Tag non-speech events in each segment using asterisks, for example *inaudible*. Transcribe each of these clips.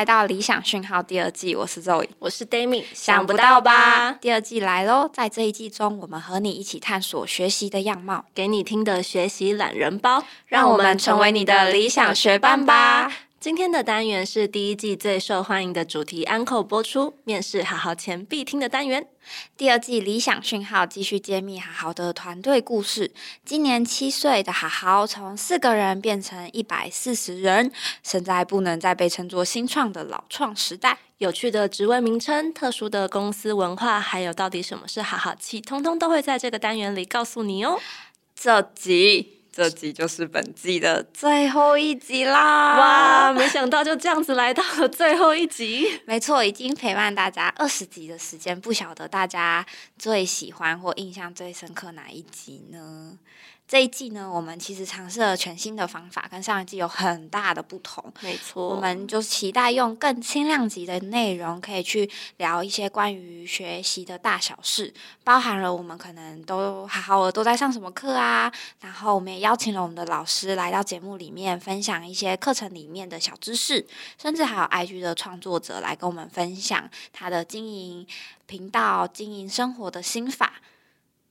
来到理想讯号第二季，我是 Zoe，我是 Dami，想不到吧？第二季来喽！在这一季中，我们和你一起探索学习的样貌，给你听的学习懒人包，让我们成为你的理想学伴吧。今天的单元是第一季最受欢迎的主题安扣播出，面试好好前必听的单元。第二季理想讯号继续揭秘好好的团队故事。今年七岁的好好从四个人变成一百四十人，现在不能再被称作新创的老创时代。有趣的职位名称、特殊的公司文化，还有到底什么是好好气，通通都会在这个单元里告诉你哦。这集。这集就是本季的最后一集啦！哇，没想到就这样子来到了最后一集。没错，已经陪伴大家二十集的时间，不晓得大家最喜欢或印象最深刻哪一集呢？这一季呢，我们其实尝试了全新的方法，跟上一季有很大的不同。没错，我们就期待用更轻量级的内容，可以去聊一些关于学习的大小事，包含了我们可能都好好的都在上什么课啊，然后我们也邀请了我们的老师来到节目里面分享一些课程里面的小知识，甚至还有 IG 的创作者来跟我们分享他的经营频道、经营生活的心法。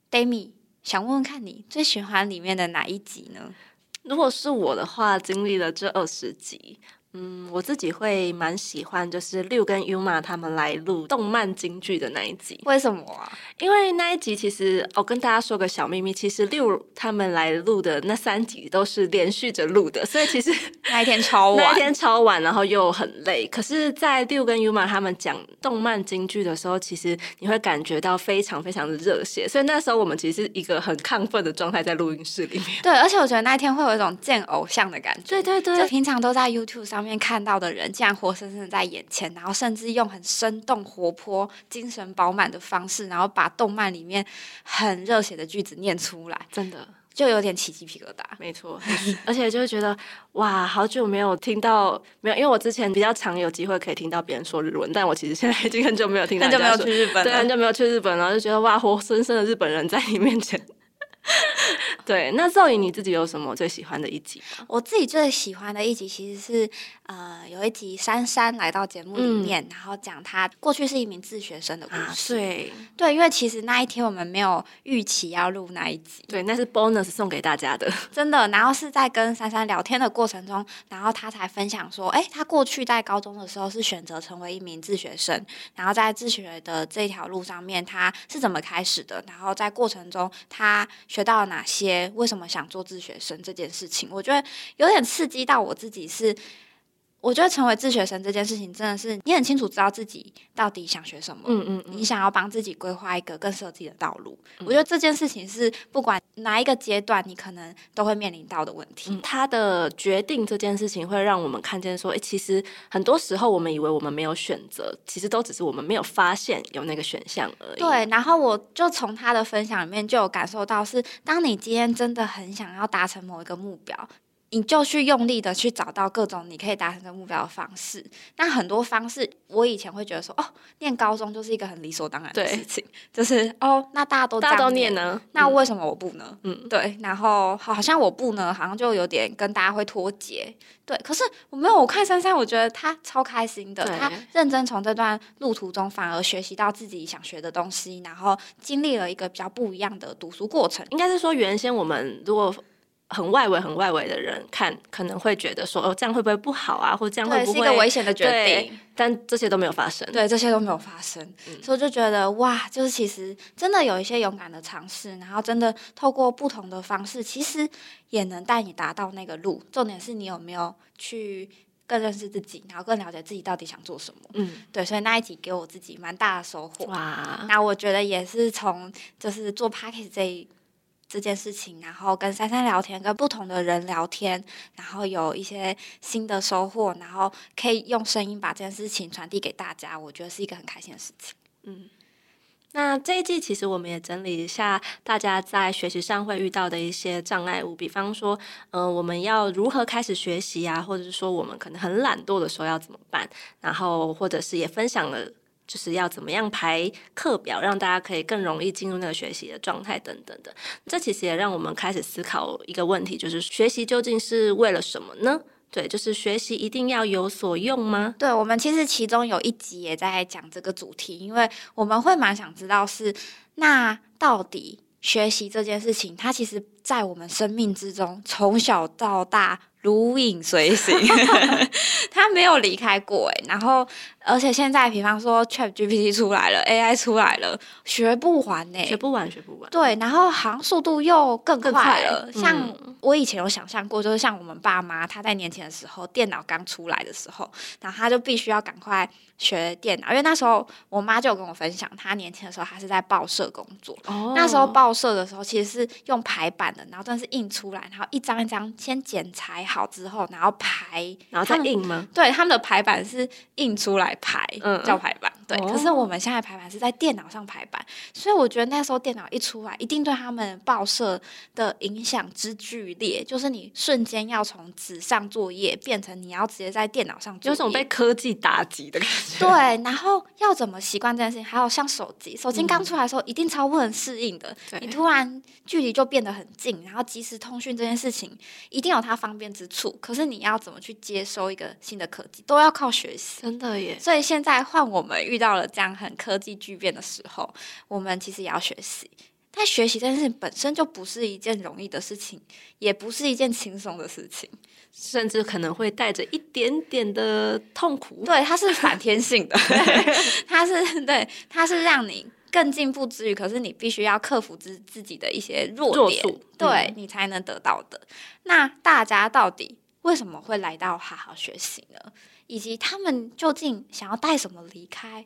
Dami。想问问看你最喜欢里面的哪一集呢？如果是我的话，经历了这二十集。嗯，我自己会蛮喜欢，就是六跟 Uma 他们来录动漫京剧的那一集。为什么啊？因为那一集其实，我跟大家说个小秘密，其实六他们来录的那三集都是连续着录的，所以其实 *laughs* 那一天超晚，*laughs* 那一天超晚，然后又很累。可是，在六跟 Uma 他们讲动漫京剧的时候，其实你会感觉到非常非常的热血。所以那时候我们其实是一个很亢奋的状态在录音室里面。对，而且我觉得那一天会有一种见偶像的感觉。对对对，就平常都在 YouTube 上。上面看到的人竟然活生生的在眼前，然后甚至用很生动、活泼、精神饱满的方式，然后把动漫里面很热血的句子念出来，真的就有点起鸡皮疙瘩。没错，而且就会觉得哇，好久没有听到没有，因为我之前比较常有机会可以听到别人说日文，但我其实现在已经很久没有听到，很久没有去日本，对，很久没有去日本，然后就觉得哇，活生生的日本人在你面前。*laughs* 对，那赵颖你自己有什么最喜欢的一集？我自己最喜欢的一集其实是呃，有一集珊珊来到节目里面，然后讲她过去是一名自学生的故事。对对，因为其实那一天我们没有预期要录那一集，对，那是 bonus 送给大家的，真的。然后是在跟珊珊聊天的过程中，然后她才分享说，哎，她过去在高中的时候是选择成为一名自学生，然后在自学的这条路上面，她是怎么开始的？然后在过程中，她学到了哪些？为什么想做自学生这件事情？我觉得有点刺激到我自己。是我觉得成为自学生这件事情，真的是你很清楚知道自己到底想学什么。嗯嗯，你想要帮自己规划一个更适合自己的道路。我觉得这件事情是不管哪一个阶段，你可能都会面临到的问题。他的决定这件事情，会让我们看见说，哎，其实很多时候我们以为我们没有选择，其实都只是我们没有发现有那个选项而已。对，然后我就从他的分享里面就有感受到，是当你今天真的很想要达成某一个目标。你就去用力的去找到各种你可以达成的目标的方式。那很多方式，我以前会觉得说，哦，念高中就是一个很理所当然的事情，就是哦，那大家都大家都念呢，那为什么我不呢？嗯，对。然后好像我不呢，好像就有点跟大家会脱节。对，可是我没有，我看珊珊，我觉得她超开心的，她认真从这段路途中反而学习到自己想学的东西，然后经历了一个比较不一样的读书过程。应该是说，原先我们如果很外围、很外围的人看，可能会觉得说：“哦，这样会不会不好啊？或者这样会不会是一个危险的决定？”但这些都没有发生。对，这些都没有发生，所以我就觉得哇，就是其实真的有一些勇敢的尝试，然后真的透过不同的方式，其实也能带你达到那个路。重点是你有没有去更认识自己，然后更了解自己到底想做什么。嗯，对，所以那一集给我自己蛮大的收获。哇，那我觉得也是从就是做 p a c k a g e 这。这件事情，然后跟珊珊聊天，跟不同的人聊天，然后有一些新的收获，然后可以用声音把这件事情传递给大家，我觉得是一个很开心的事情。嗯，那这一季其实我们也整理一下大家在学习上会遇到的一些障碍物，比方说，嗯，我们要如何开始学习啊，或者是说我们可能很懒惰的时候要怎么办，然后或者是也分享了。就是要怎么样排课表，让大家可以更容易进入那个学习的状态等等的。这其实也让我们开始思考一个问题，就是学习究竟是为了什么呢？对，就是学习一定要有所用吗？对，我们其实其中有一集也在讲这个主题，因为我们会蛮想知道是那到底学习这件事情，它其实在我们生命之中从小到大如影随形，*laughs* 他没有离开过诶。然后。而且现在，比方说 Chat GPT 出来了，AI 出来了，学不完呢，学不完，学不完。对，然后好像速度又更快了。像我以前有想象过，就是像我们爸妈，他在年轻的时候，电脑刚出来的时候，然后他就必须要赶快学电脑，因为那时候我妈就有跟我分享，她年轻的时候，她是在报社工作。哦。那时候报社的时候，其实是用排版的，然后真的是印出来，然后一张一张先剪裁好之后，然后排，然后再印吗？对，他们的排版是印出来。排叫排版，对。可是我们现在排版是在电脑上排版，所以我觉得那时候电脑一出来，一定对他们报社的影响之剧烈。就是你瞬间要从纸上作业变成你要直接在电脑上，有种被科技打击的感觉。对，然后要怎么习惯这件事情？还有像手机，手机刚出来的时候一定超不能适应的。你突然距离就变得很近，然后即时通讯这件事情一定有它方便之处。可是你要怎么去接收一个新的科技，都要靠学习。真的耶。所以现在换我们遇到了这样很科技巨变的时候，我们其实也要学习。但学习这件事情本身就不是一件容易的事情，也不是一件轻松的事情，甚至可能会带着一点点的痛苦。对，它是反天性的，*laughs* 它是对，它是让你更进步之余，可是你必须要克服自自己的一些弱点，对你才能得到的。那大家到底为什么会来到好好学习呢？以及他们究竟想要带什么离开，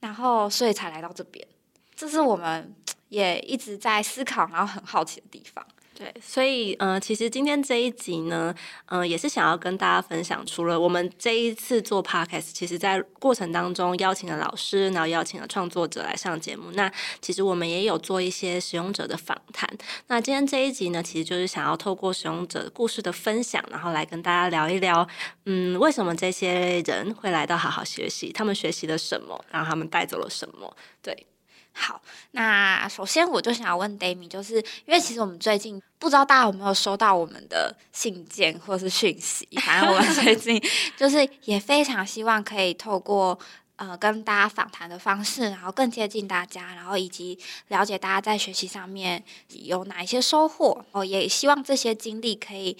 然后所以才来到这边，这是我们 *tsk* 也一直在思考，然后很好奇的地方。对，所以呃，其实今天这一集呢，嗯，也是想要跟大家分享，除了我们这一次做 podcast，其实在过程当中邀请了老师，然后邀请了创作者来上节目。那其实我们也有做一些使用者的访谈。那今天这一集呢，其实就是想要透过使用者故事的分享，然后来跟大家聊一聊，嗯，为什么这些人会来到好好学习，他们学习了什么，然后他们带走了什么？对。好，那首先我就想要问 d a m i 就是因为其实我们最近不知道大家有没有收到我们的信件或是讯息，反正我们最近 *laughs* 就是也非常希望可以透过呃跟大家访谈的方式，然后更接近大家，然后以及了解大家在学习上面有哪一些收获，哦，也希望这些经历可以。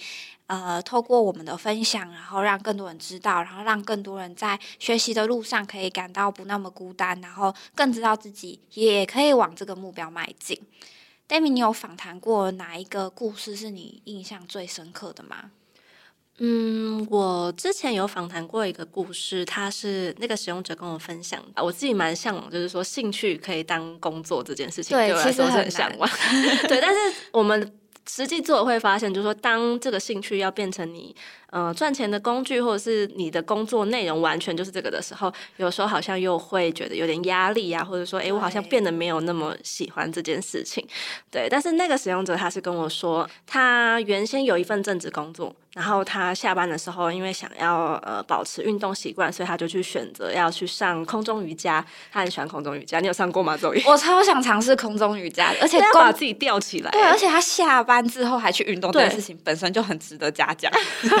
呃，透过我们的分享，然后让更多人知道，然后让更多人在学习的路上可以感到不那么孤单，然后更知道自己也可以往这个目标迈进。Demi，你有访谈过哪一个故事是你印象最深刻的吗？嗯，我之前有访谈过一个故事，他是那个使用者跟我分享的，我自己蛮向往，就是说兴趣可以当工作这件事情，对我来说是很向往。*laughs* 对，但是我们。实际做会发现，就是说，当这个兴趣要变成你呃赚钱的工具，或者是你的工作内容完全就是这个的时候，有时候好像又会觉得有点压力啊，或者说，哎，我好像变得没有那么喜欢这件事情。对，但是那个使用者他是跟我说，他原先有一份正职工作。然后他下班的时候，因为想要呃保持运动习惯，所以他就去选择要去上空中瑜伽。他很喜欢空中瑜伽，你有上过吗？周瑜？我超想尝试空中瑜伽，而且把自己吊起来。对，而且他下班之后还去运动，这件事情本身就很值得嘉奖。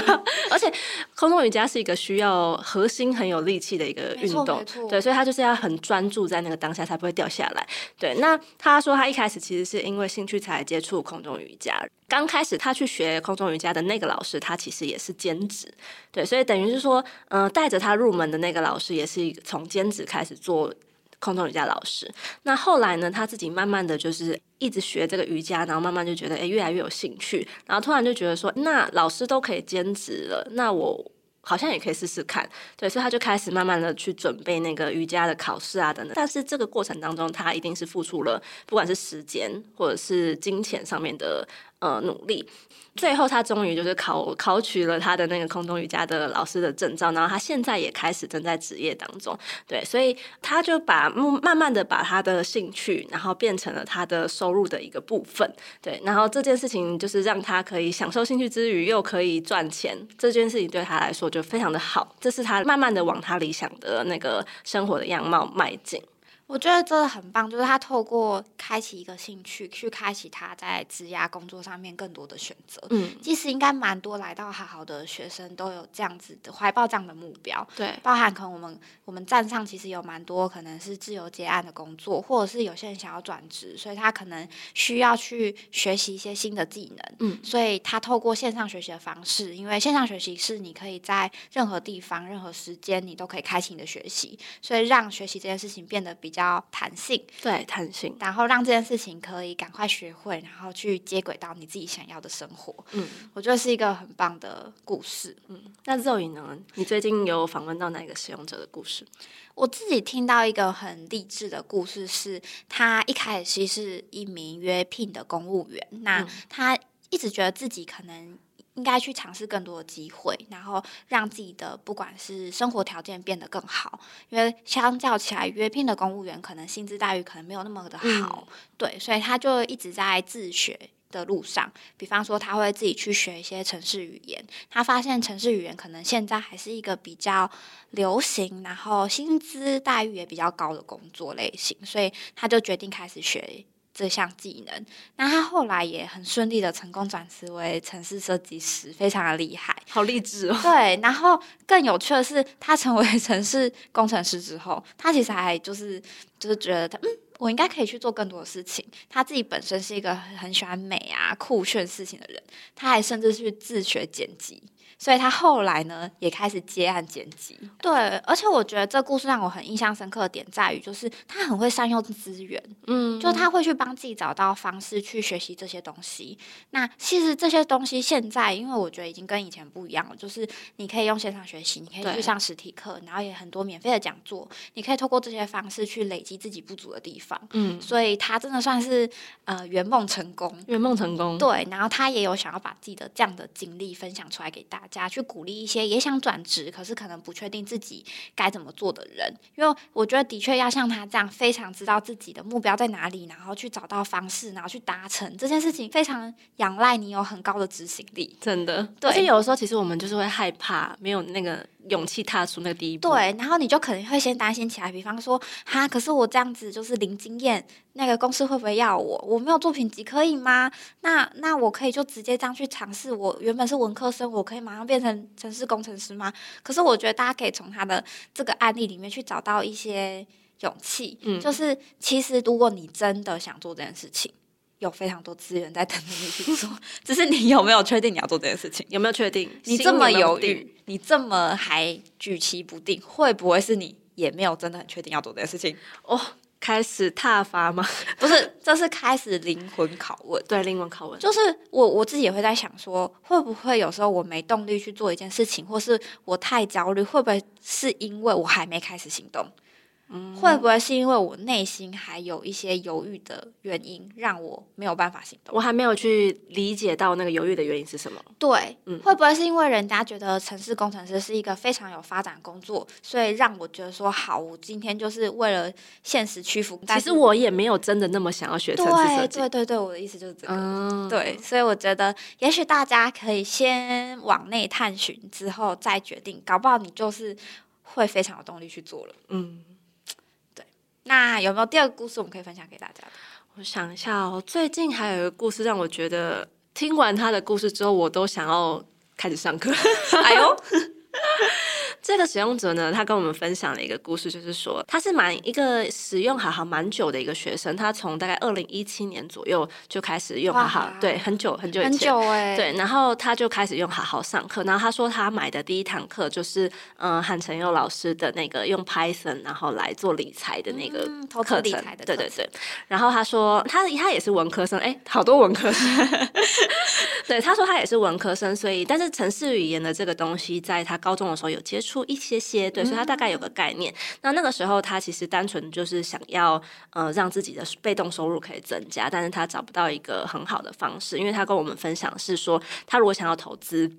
*laughs* 而且空中瑜伽是一个需要核心很有力气的一个运动，对，所以他就是要很专注在那个当下，才不会掉下来。对，那他说他一开始其实是因为兴趣才接触空中瑜伽。刚开始他去学空中瑜伽的那个老师，他其实也是兼职，对，所以等于是说，嗯，带着他入门的那个老师也是从兼职开始做空中瑜伽老师。那后来呢，他自己慢慢的就是一直学这个瑜伽，然后慢慢就觉得，哎，越来越有兴趣，然后突然就觉得说，那老师都可以兼职了，那我。好像也可以试试看，对，所以他就开始慢慢的去准备那个瑜伽的考试啊等等。但是这个过程当中，他一定是付出了不管是时间或者是金钱上面的呃努力。最后，他终于就是考考取了他的那个空中瑜伽的老师的证照，然后他现在也开始正在职业当中。对，所以他就把慢慢的把他的兴趣，然后变成了他的收入的一个部分。对，然后这件事情就是让他可以享受兴趣之余又可以赚钱，这件事情对他来说就非常的好。这是他慢慢的往他理想的那个生活的样貌迈进。我觉得真的很棒，就是他透过开启一个兴趣，去开启他在职涯工作上面更多的选择。嗯，其实应该蛮多来到好好的学生都有这样子的怀抱这样的目标，对，包含可能我们我们站上其实有蛮多可能是自由接案的工作，或者是有些人想要转职，所以他可能需要去学习一些新的技能。嗯，所以他透过线上学习的方式，因为线上学习是你可以在任何地方、任何时间你都可以开启你的学习，所以让学习这件事情变得比较弹性，对，弹性。然后让这件事情可以赶快学会，然后去接轨到你自己想要的生活。嗯，我觉得是一个很棒的故事。嗯，那 Zoe 呢？你最近有访问到哪个使用者的故事？我自己听到一个很励志的故事，是他一开始是一名约聘的公务员，那他一直觉得自己可能应该去尝试更多的机会，然后让自己的不管是生活条件变得更好，因为相较起来，约聘的公务员可能薪资待遇可能没有那么的好，对，所以他就一直在自学。的路上，比方说他会自己去学一些城市语言，他发现城市语言可能现在还是一个比较流行，然后薪资待遇也比较高的工作类型，所以他就决定开始学这项技能。那他后来也很顺利的成功转职为城市设计师，非常的厉害，好励志哦。对，然后更有趣的是，他成为 *laughs* 城市工程师之后，他其实还就是就是觉得他嗯。我应该可以去做更多的事情。他自己本身是一个很喜欢美啊、酷炫事情的人，他还甚至去自学剪辑。所以他后来呢，也开始接案剪辑。对，而且我觉得这故事让我很印象深刻的点在于，就是他很会善用资源，嗯，就他会去帮自己找到方式去学习这些东西。那其实这些东西现在，因为我觉得已经跟以前不一样了，就是你可以用线上学习，你可以去上实体课，然后也很多免费的讲座，你可以透过这些方式去累积自己不足的地方。嗯，所以他真的算是呃圆梦成功，圆梦成功。对，然后他也有想要把自己的这样的经历分享出来给大家。去鼓励一些也想转职，可是可能不确定自己该怎么做的人，因为我觉得的确要像他这样，非常知道自己的目标在哪里，然后去找到方式，然后去达成这件事情，非常仰赖你有很高的执行力。真的，对而且有的时候其实我们就是会害怕，没有那个。勇气踏出那个第一步，对，然后你就可能会先担心起来，比方说，哈，可是我这样子就是零经验，那个公司会不会要我？我没有作品集，可以吗？那那我可以就直接这样去尝试。我原本是文科生，我可以马上变成城市工程师吗？可是我觉得大家可以从他的这个案例里面去找到一些勇气，嗯，就是其实如果你真的想做这件事情。有非常多资源在等着你去做，*laughs* 只是你有没有确定你要做这件事情？有没有确定？你这么犹豫，你这么还举棋不定，会不会是你也没有真的很确定要做这件事情？哦，开始踏伐吗？*laughs* 不是，这是开始灵魂拷问。对，灵魂拷问，就是我我自己也会在想，说会不会有时候我没动力去做一件事情，或是我太焦虑，会不会是因为我还没开始行动？会不会是因为我内心还有一些犹豫的原因，让我没有办法行动？我还没有去理解到那个犹豫的原因是什么？对，嗯，会不会是因为人家觉得城市工程师是一个非常有发展工作，所以让我觉得说好，我今天就是为了现实屈服？其实我也没有真的那么想要学城市设计。对对对，我的意思就是这个。对，所以我觉得也许大家可以先往内探寻，之后再决定，搞不好你就是会非常有动力去做了。嗯。那有没有第二个故事我们可以分享给大家？我想一下哦，最近还有一个故事让我觉得听完他的故事之后，我都想要开始上课。哎呦！*laughs* 这个使用者呢，他跟我们分享了一个故事，就是说他是蛮一个使用好好蛮久的一个学生，他从大概二零一七年左右就开始用好好，对，很久很久以前，很久。哎，对，然后他就开始用好好上课，然后他说他买的第一堂课就是嗯韩成佑老师的那个用 Python 然后来做理财的那个课程，对对对，然后他说他他也是文科生，哎，好多文科生，*laughs* 对，他说他也是文科生，所以但是城市语言的这个东西，在他高中的时候有接触。出一些些，对，所以他大概有个概念。那那个时候，他其实单纯就是想要呃让自己的被动收入可以增加，但是他找不到一个很好的方式，因为他跟我们分享是说，他如果想要投资。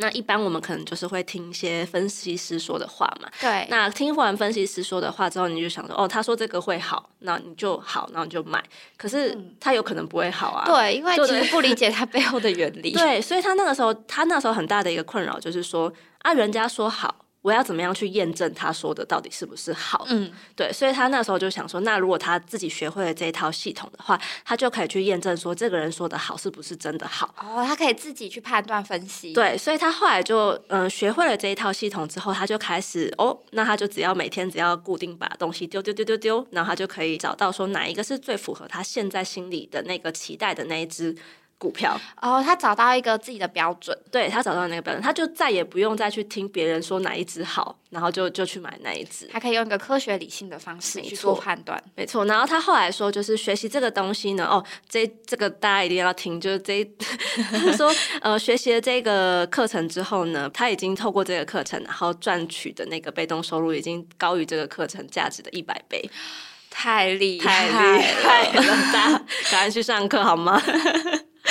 那一般我们可能就是会听一些分析师说的话嘛。对。那听完分析师说的话之后，你就想说，哦，他说这个会好，那你就好，然后你就买。可是他有可能不会好啊。对，因为其实不理解他背后的原理。*laughs* 对，所以他那个时候，他那时候很大的一个困扰就是说，啊，人家说好，我要怎么样去验证他说的到底是不是好？嗯，对，所以他那时候就想说，那如果他自己学会了这一套系统的话，他就可以去验证说这个人说的好是不是真的好。哦，他可以自己去判断分析。对，所以他后来就嗯学会了这一套系统之后，他就开始哦，那他就只要每天只要固定把东西丢丢丢丢丢，然后他就可以找到说哪一个是最符合他现在心里的那个期待的那一只。股票。哦，他找到一个自己的标准，对他找到那个标准，他就再也不用再去听别人说哪一只好，然后就就去买哪一只，他可以用一个科学理性的方式去做判断。没错，然后他后来说，就是学习这个东西呢，哦，这这个大家一定要听，就是这 *laughs* 说呃，学习了这个课程之后呢，他已经透过这个课程，然后赚取的那个被动收入已经高于这个课程价值的一百倍，太厉害，太厉害了，大家 *laughs* 赶快去上课好吗？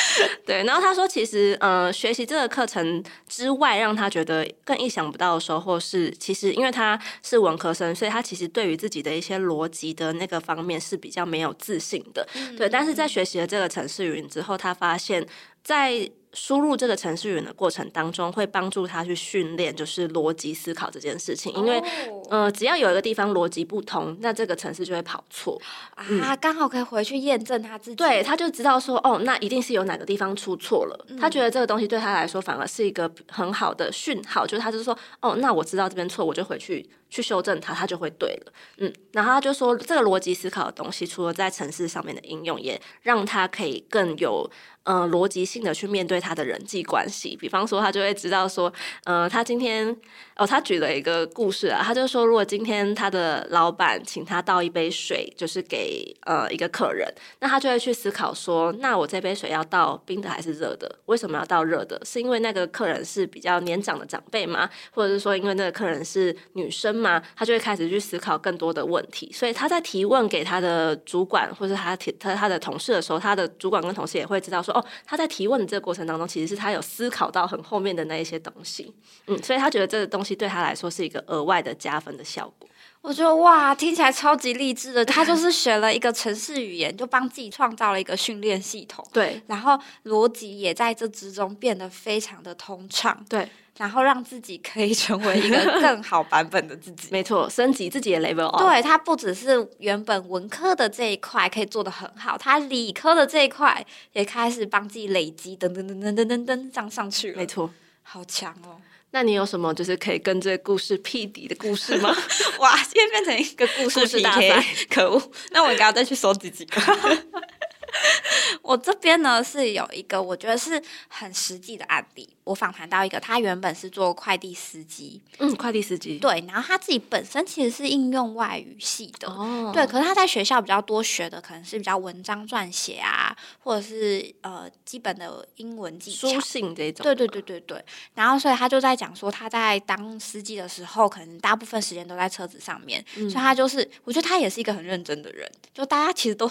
*laughs* 对，然后他说，其实，呃，学习这个课程之外，让他觉得更意想不到的收获是，其实因为他是文科生，所以他其实对于自己的一些逻辑的那个方面是比较没有自信的。对，但是在学习了这个城市语言之后，他发现，在输入这个程序员的过程当中，会帮助他去训练，就是逻辑思考这件事情。因为，呃，只要有一个地方逻辑不通，那这个程式就会跑错啊。刚好可以回去验证他自己，对，他就知道说，哦，那一定是有哪个地方出错了。他觉得这个东西对他来说反而是一个很好的讯号，就是他就说，哦，那我知道这边错，我就回去去修正它，它就会对了。嗯，然后他就说，这个逻辑思考的东西，除了在城市上面的应用，也让他可以更有。嗯，逻辑性的去面对对他的人际关系，比方说，他就会知道说，呃，他今天哦，他举了一个故事啊，他就说，如果今天他的老板请他倒一杯水，就是给呃一个客人，那他就会去思考说，那我这杯水要倒冰的还是热的？为什么要倒热的？是因为那个客人是比较年长的长辈吗？或者是说，因为那个客人是女生吗？他就会开始去思考更多的问题。所以他在提问给他的主管或者他提他他的同事的时候，他的主管跟同事也会知道说。哦，他在提问的这个过程当中，其实是他有思考到很后面的那一些东西，嗯，所以他觉得这个东西对他来说是一个额外的加分的效果。我觉得哇，听起来超级励志的。他就是学了一个城市语言，就帮自己创造了一个训练系统，对，然后逻辑也在这之中变得非常的通畅，对。然后让自己可以成为一个 *laughs* 更好版本的自己，没错，升级自己的 level。对他不只是原本文科的这一块可以做得很好，他理科的这一块也开始帮自己累积，噔噔噔噔噔噔噔这样上去了。没错，好强哦！那你有什么就是可以跟这个故事匹敌的故事吗？*laughs* 哇，今天变成一个故事 PK，可恶！那我应该要再去收集几个。*laughs* *laughs* 我这边呢是有一个我觉得是很实际的案例。我访谈到一个，他原本是做快递司机，嗯，快递司机，对，然后他自己本身其实是应用外语系的，哦，对，可是他在学校比较多学的可能是比较文章撰写啊，或者是呃基本的英文技巧，书信这种，对对对对对。然后所以他就在讲说，他在当司机的时候，可能大部分时间都在车子上面，所以他就是，我觉得他也是一个很认真的人，就大家其实都。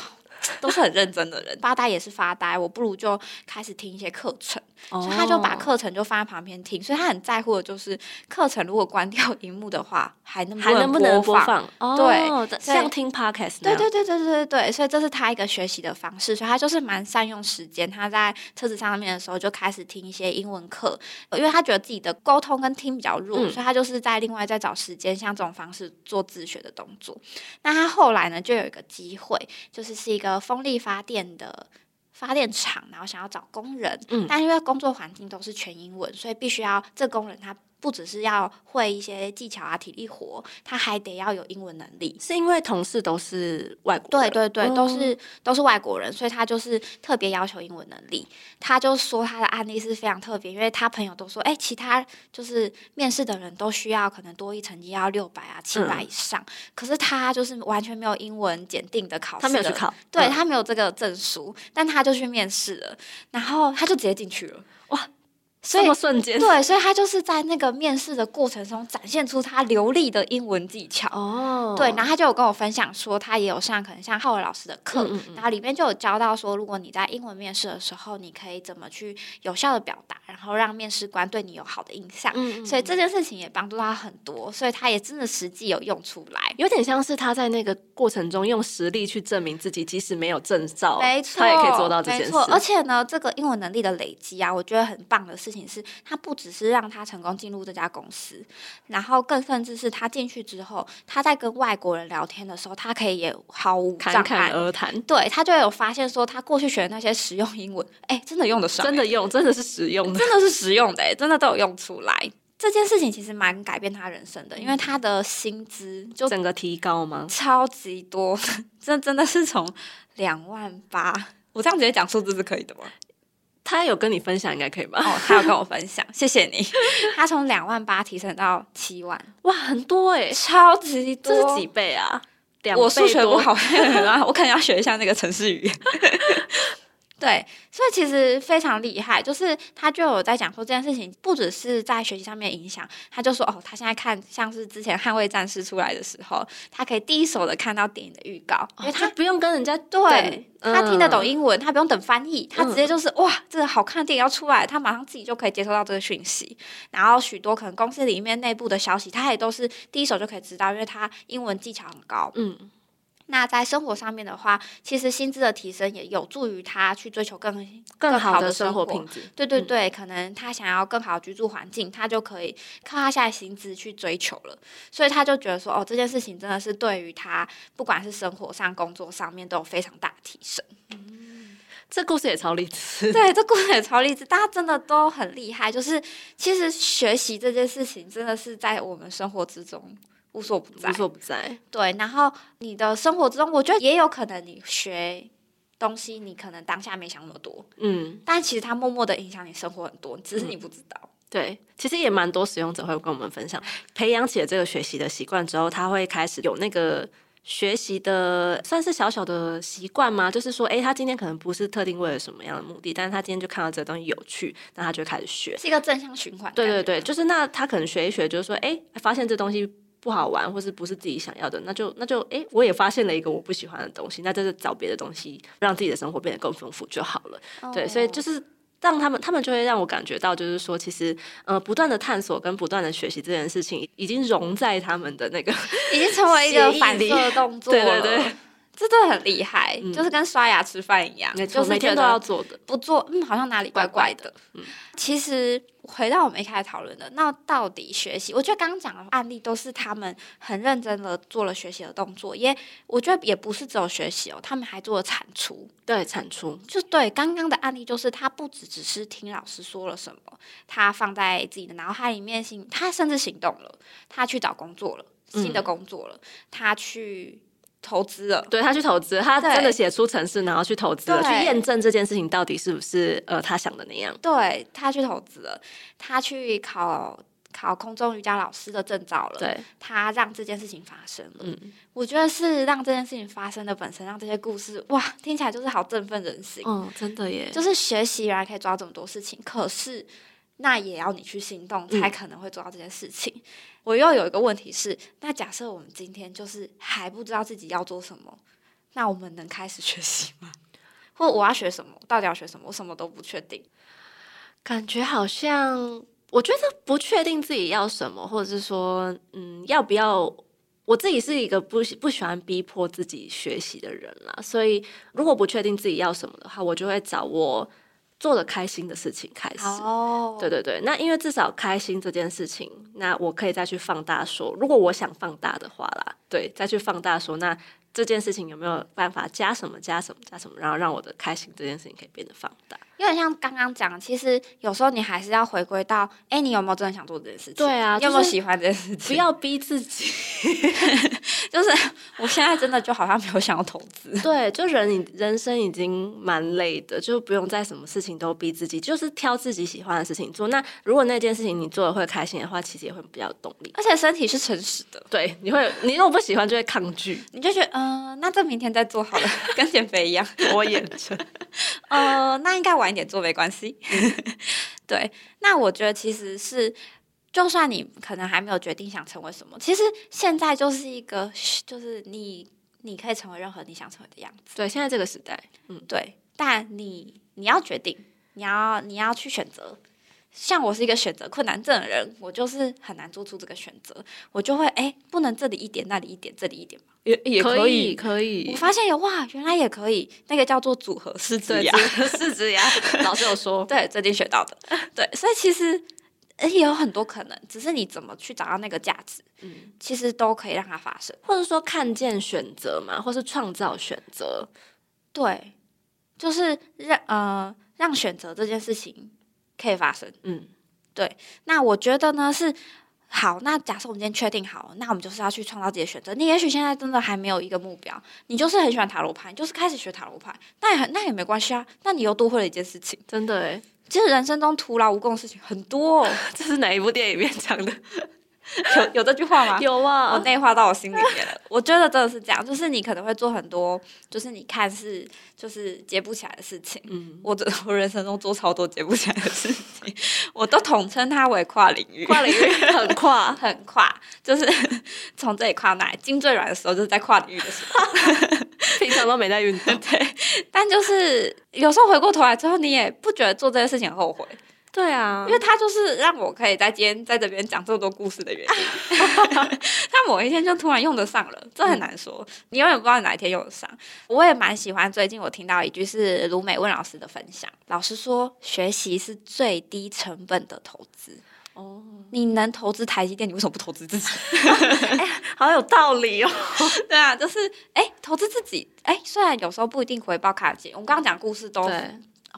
都是很认真的人，发呆也是发呆。我不如就开始听一些课程，所以他就把课程就放在旁边听。所以他很在乎的就是课程如果关掉荧幕的话，还能还能不能播放？对，像听 podcast。对对对对对对对，所以这是他一个学习的方式。所以他就是蛮善用时间。他在车子上面的时候就开始听一些英文课，因为他觉得自己的沟通跟听比较弱，所以他就是在另外再找时间，像这种方式做自学的动作。那他后来呢，就有一个机会，就是是一个。风力发电的发电厂，然后想要找工人，嗯，但因为工作环境都是全英文，所以必须要这工人他。不只是要会一些技巧啊、体力活，他还得要有英文能力。是因为同事都是外国，对对对，都是都是外国人，所以他就是特别要求英文能力。他就说他的案例是非常特别，因为他朋友都说，哎，其他就是面试的人都需要可能多一成绩要六百啊、七百以上，可是他就是完全没有英文检定的考试，他没有去考，对他没有这个证书，但他就去面试了，然后他就直接进去了，哇！这么瞬间，对，所以他就是在那个面试的过程中展现出他流利的英文技巧。哦，对，然后他就有跟我分享说，他也有上可能像浩伟老师的课，然后里面就有教到说，如果你在英文面试的时候，你可以怎么去有效的表达，然后让面试官对你有好的印象。嗯所以这件事情也帮助他很多，所以他也真的实际有用出来，有点像是他在那个过程中用实力去证明自己，即使没有证照，没错，他也可以做到这件事。而且呢，这个英文能力的累积啊，我觉得很棒的事情。情是，他不只是让他成功进入这家公司，然后更甚至是他进去之后，他在跟外国人聊天的时候，他可以也毫无侃侃。而谈，对他就有发现说，他过去学的那些实用英文，哎，真的用得上，真的用，真的是实用的。真的是实用的、欸，真的都有用出来。这件事情其实蛮改变他人生的，因为他的薪资就整个提高吗？超级多，*laughs* 这真的是从两万八，我这样直接讲数字是可以的吗？他有跟你分享，应该可以吧？哦，他有跟我分享，*laughs* 谢谢你。他从两万八提升到七万，哇，很多哎、超级多，这是几倍啊？两我数，学不好，*laughs* 啊，我可能要学一下那个城市语言。*laughs* 对，所以其实非常厉害，就是他就有在讲说这件事情不只是在学习上面影响，他就说哦，他现在看像是之前《捍卫战士》出来的时候，他可以第一手的看到电影的预告，因为他他不用跟人家对等他听得懂嗯英文，他不用等翻译，他直接就是、哇，这个好看的电影要出来，他马上自己就可以接收到这个讯息。然后许多可能公司里面内部的消息，他也都是第一手就可以知道，因为他英文技巧很高。嗯，那在生活上面的话，其实薪资的提升也有助于他去追求更更好好的生活活品质。嗯对对对，可能他想要更好的居住环境，他就可以靠他现在薪资去追求了。所以他就觉得说，哦，这件事情真的是对于他不管是生活上、工作上面都有非常大的提升。这故事也超励志。对，这故事也超励志，大家真的都很厉害。就是其实学习这件事情，真的是在我们生活之中无所不在无。所不在，对，然后你的生活之中，我觉得也有可能你学东西，你可能当下没想那么多，嗯，但其实它默默的影响你生活很多，只是你不知道。对，其实也蛮多使用者会跟我们分享，培养起了这个学习的习惯之后，他会开始有那个学习的算是小小的习惯吗？就是说，哎，他今天可能不是特定为了什么样的目的，但是他今天就看到这个东西有趣，那他就开始学。是一个正向循环。对对对，，就是那他可能学一学，就是说，哎，发现这东西。不好玩，或是不是自己想要的，那就那就诶，我也发现了一个我不喜欢的东西，那就是找别的东西，让自己的生活变得更丰富就好了。对，所以就是让他们，他们就会让我感觉到，就是说，其实呃，不断的探索跟不断的学习这件事情，已经融在他们的那个已经成为一个反射动作对了。对对，这真的很厉害，嗯就是跟刷牙吃饭一样，就是每天都要做的。不做，嗯，好像哪里怪怪的。嗯其实回到我们一开始讨论的，那到底学习，我觉得刚刚讲的案例都是他们很认真的做了学习的动作，也我觉得也不是只有学习哦，他们还做了产出。对，产出，就对刚刚的案例，就是他不只只是听老师说了什么，他放在自己的脑海里面行，他甚至行动了，他去找工作了，新的工作了，他去投资了。对他去投资，他真的写出城市，然后去投资了，去验证这件事情到底是不是呃他想的那样。对他去投资了，他去考考空中瑜伽老师的证照了，对，他让这件事情发生了。嗯，我觉得是让这件事情发生的本身，让这些故事哇，听起来就是好振奋人心。哦，真的耶，就是学习原来可以做到这么多事情，可是那也要你去行动，才可能会做到这件事情。我又有一个问题是，那假设我们今天就是还不知道自己要做什么，那我们能开始学习吗？或我要学什么？到底要学什么？我什么都不确定。感觉好像，我觉得不确定自己要什么，或者是说，嗯，要不要？我自己是一个不喜不喜欢逼迫自己学习的人啦，所以如果不确定自己要什么的话，我就会找我做的开心的事情开始。哦对对对，那因为至少开心这件事情，那我可以再去放大说，如果我想放大的话啦，对，再去放大说，那这件事情有没有办法加什么加什么加什么，然后让我的开心这件事情可以变得放大。有点像刚刚讲，其实有时候你还是要回归到，哎，你有没有真的想做这件事情？对啊有没有喜欢这件事情？不要逼自己，*laughs* 就是我现在真的就好像没有想要投资。*laughs* 对，就人你人生已经蛮累的，就不用再什么事情都逼自己，就是挑自己喜欢的事情做。那如果那件事情你做的会开心的话，其实也会比较有动力。而且身体是诚实的，对，你会，你如果不喜欢就会抗拒，你就觉得，嗯、那这明天再做好了，*laughs* 跟减肥一样。拖延症。呃，那应该晚一点做没关系。*laughs* 对，那我觉得其实是，就算你可能还没有决定想成为什么，其实现在就是一个，就是你你可以成为任何你想成为的样子。对，现在这个时代，嗯，对，但你你要决定，你要你要去选择。像我是一个选择困难症的人，我就是很难做出这个选择，我就会哎，不能这里一点，那里一点，这里一点嘛，也也可以，可以。我发现有哇，原来也可以，那个叫做组合式子牙，*laughs* 式子牙，老师有说，对，最近学到的，*laughs* 对，所以其实也有很多可能，只是你怎么去找到那个价值，嗯，其实都可以让它发生，或者说看见选择嘛，或是创造选择，对，就是让呃让选择这件事情。可以发生，嗯，对。那我觉得呢是好。那假设我们今天确定好，那我们就是要去创造自己的选择。你也许现在真的还没有一个目标，你就是很喜欢塔罗牌，你就是开始学塔罗牌，那也很那也没关系啊。那你又多会了一件事情，真的诶。其实人生中徒劳无功的事情很多。哦 *laughs* 这是哪一部电影里面讲的？*laughs* 有有这句话吗？*laughs* 有啊，我内化到我心里面了。*laughs* 我觉得真的是这样，就是你可能会做很多，就是你看是就是接不起来的事情。嗯，我我人生中做超多接不起来的事情，我都统称它为跨领域。跨领域很跨，很跨，就是从这里跨那里。筋最软的时候就是在跨领域的时候，平常都没在运动。对，但就是有时候回过头来之后，你也不觉得做这件事情后悔。对啊，因为他就是让我可以在今天在这边讲这么多故事的原因。*laughs* *laughs* 他某一天就突然用得上了，这很难说，你永远不知道哪一天用得上。我也蛮喜欢最近我听到一句是卢美问老师的分享，老师说学习是最低成本的投资。哦，你能投资台积电，你为什么不投资自己？*laughs* 哎，好有道理哦。对啊，就是哎，投资自己，哎，虽然有时候不一定回报看得见，我们刚刚讲故事都。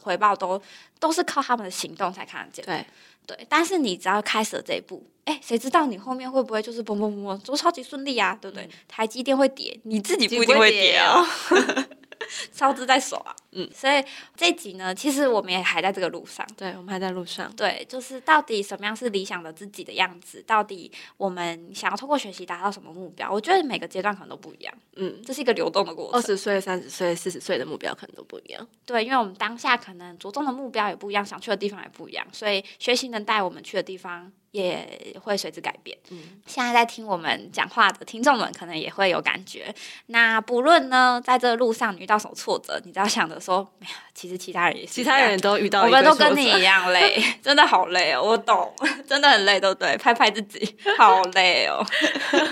回报都都是靠他们的行动才看得见，对对。但是你只要开始了这一步，哎，谁知道你后面会不会就是嘣嘣嘣都超级顺利啊？对不对？台积电会跌，你自己不一定会跌哦。*laughs* *laughs* 操之在手啊，嗯，所以这集呢，其实我们也还在这个路上，对，我们还在路上，对，就是到底什么样是理想的自己的样子，到底我们想要通过学习达到什么目标？我觉得每个阶段可能都不一样，嗯，这是一个流动的过程。二十岁、三十岁、四十岁的目标可能都不一样，对，因为我们当下可能着重的目标也不一样，想去的地方也不一样，所以学习能带我们去的地方。也会随之改变。嗯，现在在听我们讲话的听众们，可能也会有感觉。那不论呢，在这路上你遇到什么挫折，你只要想着说，哎呀，其实其他人也是，其他人都遇到，我们都跟你一样累，*laughs* 真的好累哦。我懂，*laughs* 真的很累，对不对？拍拍自己，好累哦。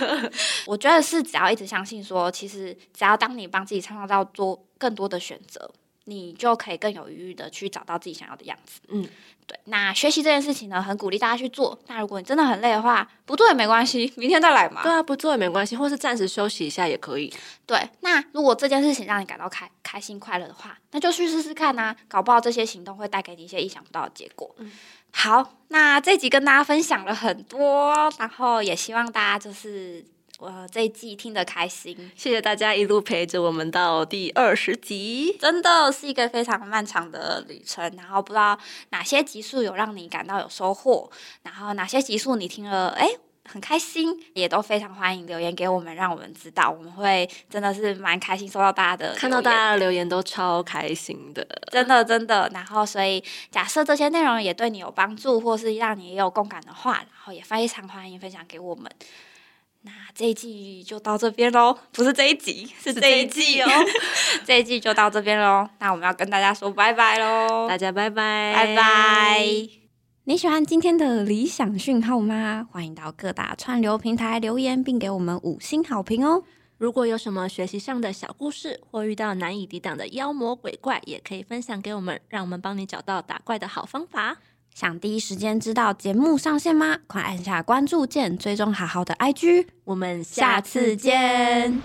*laughs* 我觉得是，只要一直相信说，其实只要当你帮自己创造多更多的选择。你就可以更有余裕的去找到自己想要的样子。嗯，对。那学习这件事情呢，很鼓励大家去做。那如果你真的很累的话，不做也没关系，明天再来嘛。对啊，不做也没关系，或是暂时休息一下也可以。对。那如果这件事情让你感到开开心快乐的话，那就去试试看呐。搞不好这些行动会带给你一些意想不到的结果。嗯。好，那这集跟大家分享了很多，然后也希望大家就是。我这一季听得开心，谢谢大家一路陪着我们到第二十集，真的是一个非常漫长的旅程。然后不知道哪些集数有让你感到有收获，然后哪些集数你听了哎很开心，也都非常欢迎留言给我们，让我们知道，我们会真的是蛮开心收到大家的，看到大家的留言都超开心的，真的真的。然后所以假设这些内容也对你有帮助，或是让你也有共感的话，然后也非常欢迎分享给我们。那这一季就到这边喽，不是这一集，是这一季哦。*laughs* 这一季就到这边喽，那我们要跟大家说拜拜喽，大家拜拜，拜拜。你喜欢今天的理想讯号吗？欢迎到各大串流平台留言，并给我们五星好评哦。如果有什么学习上的小故事，或遇到难以抵挡的妖魔鬼怪，也可以分享给我们，让我们帮你找到打怪的好方法。想第一时间知道节目上线吗？快按下关注键，追踪好好的 IG，我们下次见。